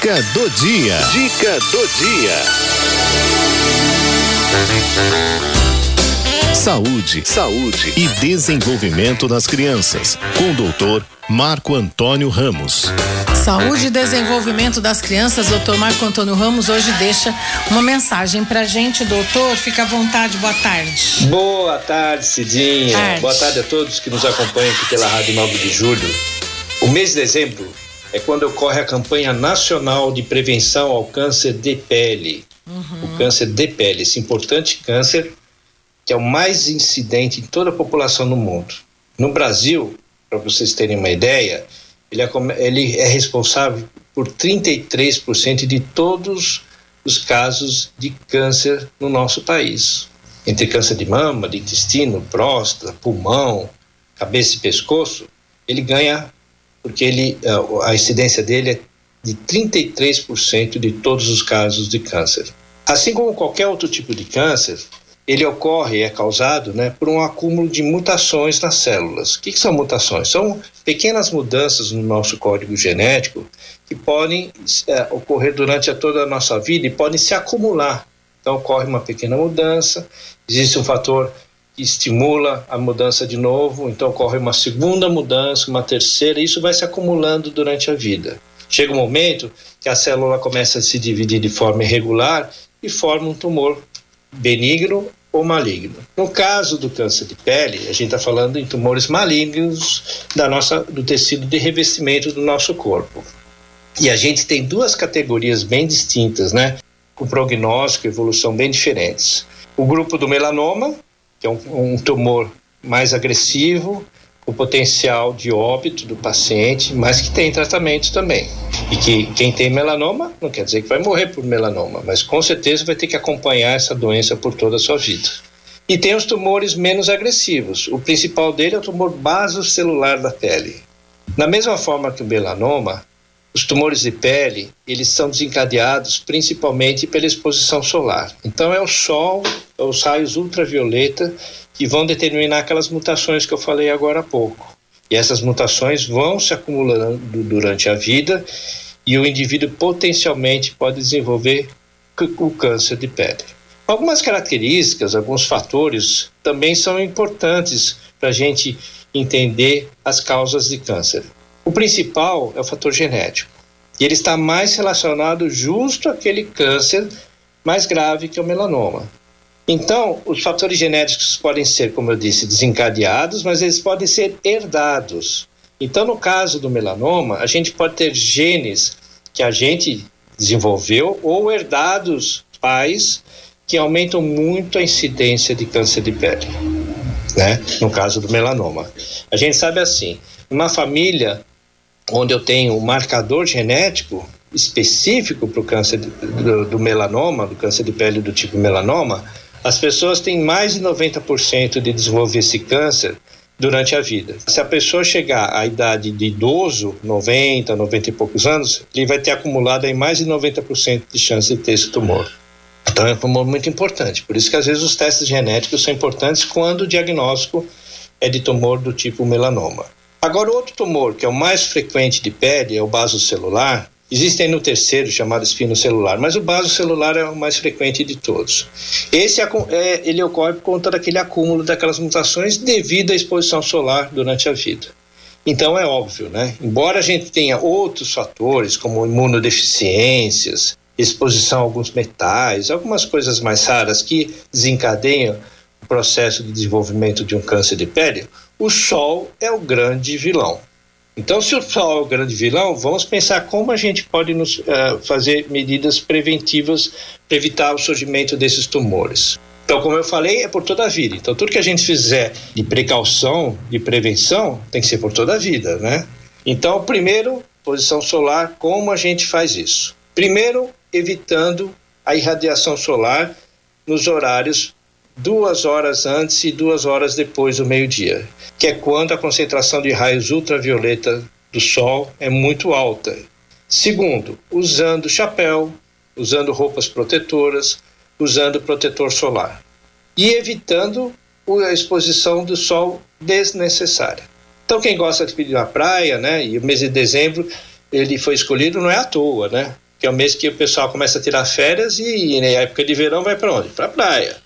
Dica do dia. Dica do dia. Saúde, saúde e desenvolvimento das crianças. Com o doutor Marco Antônio Ramos. Saúde e desenvolvimento das crianças, doutor Marco Antônio Ramos, hoje deixa uma mensagem pra gente, doutor. Fica à vontade, boa tarde. Boa tarde, Cidinha. Tarde. Boa tarde a todos que nos acompanham aqui pela Rádio 9 de Julho. O mês de dezembro é quando ocorre a campanha nacional de prevenção ao câncer de pele. Uhum. O câncer de pele, esse importante câncer que é o mais incidente em toda a população no mundo. No Brasil, para vocês terem uma ideia, ele é, ele é responsável por 33% de todos os casos de câncer no nosso país. Entre câncer de mama, de intestino, próstata, pulmão, cabeça e pescoço, ele ganha porque ele, a incidência dele é de 33% de todos os casos de câncer. Assim como qualquer outro tipo de câncer, ele ocorre, é causado né, por um acúmulo de mutações nas células. O que, que, são mutações? São pequenas mudanças no nosso código genético que podem é, ocorrer durante a toda a nossa vida e podem se acumular. Então, ocorre uma pequena mudança, existe um fator estimula a mudança de novo, então ocorre uma segunda mudança, uma terceira, e isso vai se acumulando durante a vida. Chega um momento que a célula começa a se dividir de forma irregular e forma um tumor benigno ou maligno. No caso do câncer de pele, a gente está falando em tumores malignos da nossa, do tecido de revestimento do nosso corpo. E a gente tem duas categorias bem distintas, né? Com prognóstico e evolução bem diferentes. O grupo do melanoma, que é um, um tumor mais agressivo, o potencial de óbito do paciente, mas que tem tratamento também. E que quem tem melanoma não quer dizer que vai morrer por melanoma, mas com certeza vai ter que acompanhar essa doença por toda a sua vida. E tem os tumores menos agressivos. O principal dele é o tumor basocelular da pele. Da mesma forma que o melanoma, os tumores de pele, eles são desencadeados principalmente pela exposição solar. Então é o sol, é os raios ultravioleta que vão determinar aquelas mutações que eu falei agora há pouco. E essas mutações vão se acumulando durante a vida e o indivíduo potencialmente pode desenvolver o câncer de pele. Algumas características, alguns fatores também são importantes para a gente entender as causas de câncer. O principal é o fator genético. E ele está mais relacionado justo àquele câncer mais grave que é o melanoma. Então, os fatores genéticos podem ser, como eu disse, desencadeados, mas eles podem ser herdados. Então, no caso do melanoma, a gente pode ter genes que a gente desenvolveu ou herdados pais que aumentam muito a incidência de câncer de pele, né? No caso do melanoma. A gente sabe assim, uma família onde eu tenho um marcador genético específico para o câncer do, do melanoma, do câncer de pele do tipo melanoma, as pessoas têm mais de 90% de desenvolver esse câncer durante a vida. Se a pessoa chegar à idade de idoso, 90, 90 e poucos anos, ele vai ter acumulado aí mais de 90% de chance de ter esse tumor. Então é um tumor muito importante. Por isso que às vezes os testes genéticos são importantes quando o diagnóstico é de tumor do tipo melanoma. Agora, outro tumor que é o mais frequente de pele é o basocelular, Existem no terceiro, chamado espino celular, mas o baso celular é o mais frequente de todos. Esse é, ele ocorre por conta daquele acúmulo daquelas mutações devido à exposição solar durante a vida. Então é óbvio, né? Embora a gente tenha outros fatores, como imunodeficiências, exposição a alguns metais, algumas coisas mais raras que desencadeiam processo de desenvolvimento de um câncer de pele, o sol é o grande vilão. Então, se o sol é o grande vilão, vamos pensar como a gente pode nos, uh, fazer medidas preventivas para evitar o surgimento desses tumores. Então, como eu falei, é por toda a vida. Então, tudo que a gente fizer de precaução, de prevenção, tem que ser por toda a vida, né? Então, primeiro, posição solar, como a gente faz isso? Primeiro, evitando a irradiação solar nos horários duas horas antes e duas horas depois do meio-dia, que é quando a concentração de raios ultravioleta do Sol é muito alta. Segundo, usando chapéu, usando roupas protetoras, usando protetor solar e evitando a exposição do sol desnecessária. Então, quem gosta de ir na praia, né, e o mês de dezembro ele foi escolhido não é à toa, né? que é o mês que o pessoal começa a tirar férias e, na época de verão vai para onde? Para praia.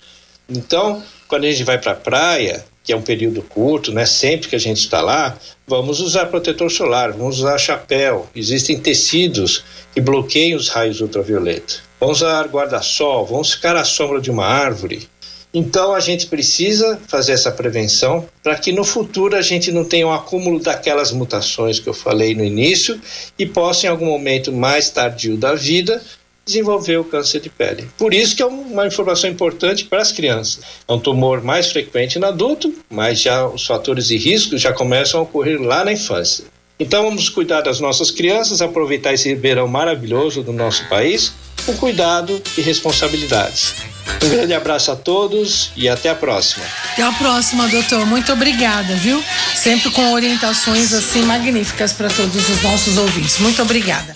Então, quando a gente vai para a praia, que é um período curto, né? Sempre que a gente está lá, vamos usar protetor solar, vamos usar chapéu. Existem tecidos que bloqueiam os raios ultravioleta. Vamos usar guarda-sol, vamos ficar à sombra de uma árvore. Então a gente precisa fazer essa prevenção para que no futuro a gente não tenha um acúmulo daquelas mutações que eu falei no início e possa em algum momento mais tardio da vida desenvolver o câncer de pele. Por isso que é uma informação importante para as crianças. É um tumor mais frequente no adulto, mas já os fatores de risco já começam a ocorrer lá na infância. Então vamos cuidar das nossas crianças, aproveitar esse verão maravilhoso do nosso país com cuidado e responsabilidade. Um grande abraço a todos e até a próxima. Até a próxima, doutor. Muito obrigada, viu? Sempre com orientações assim magníficas para todos os nossos ouvintes. Muito obrigada.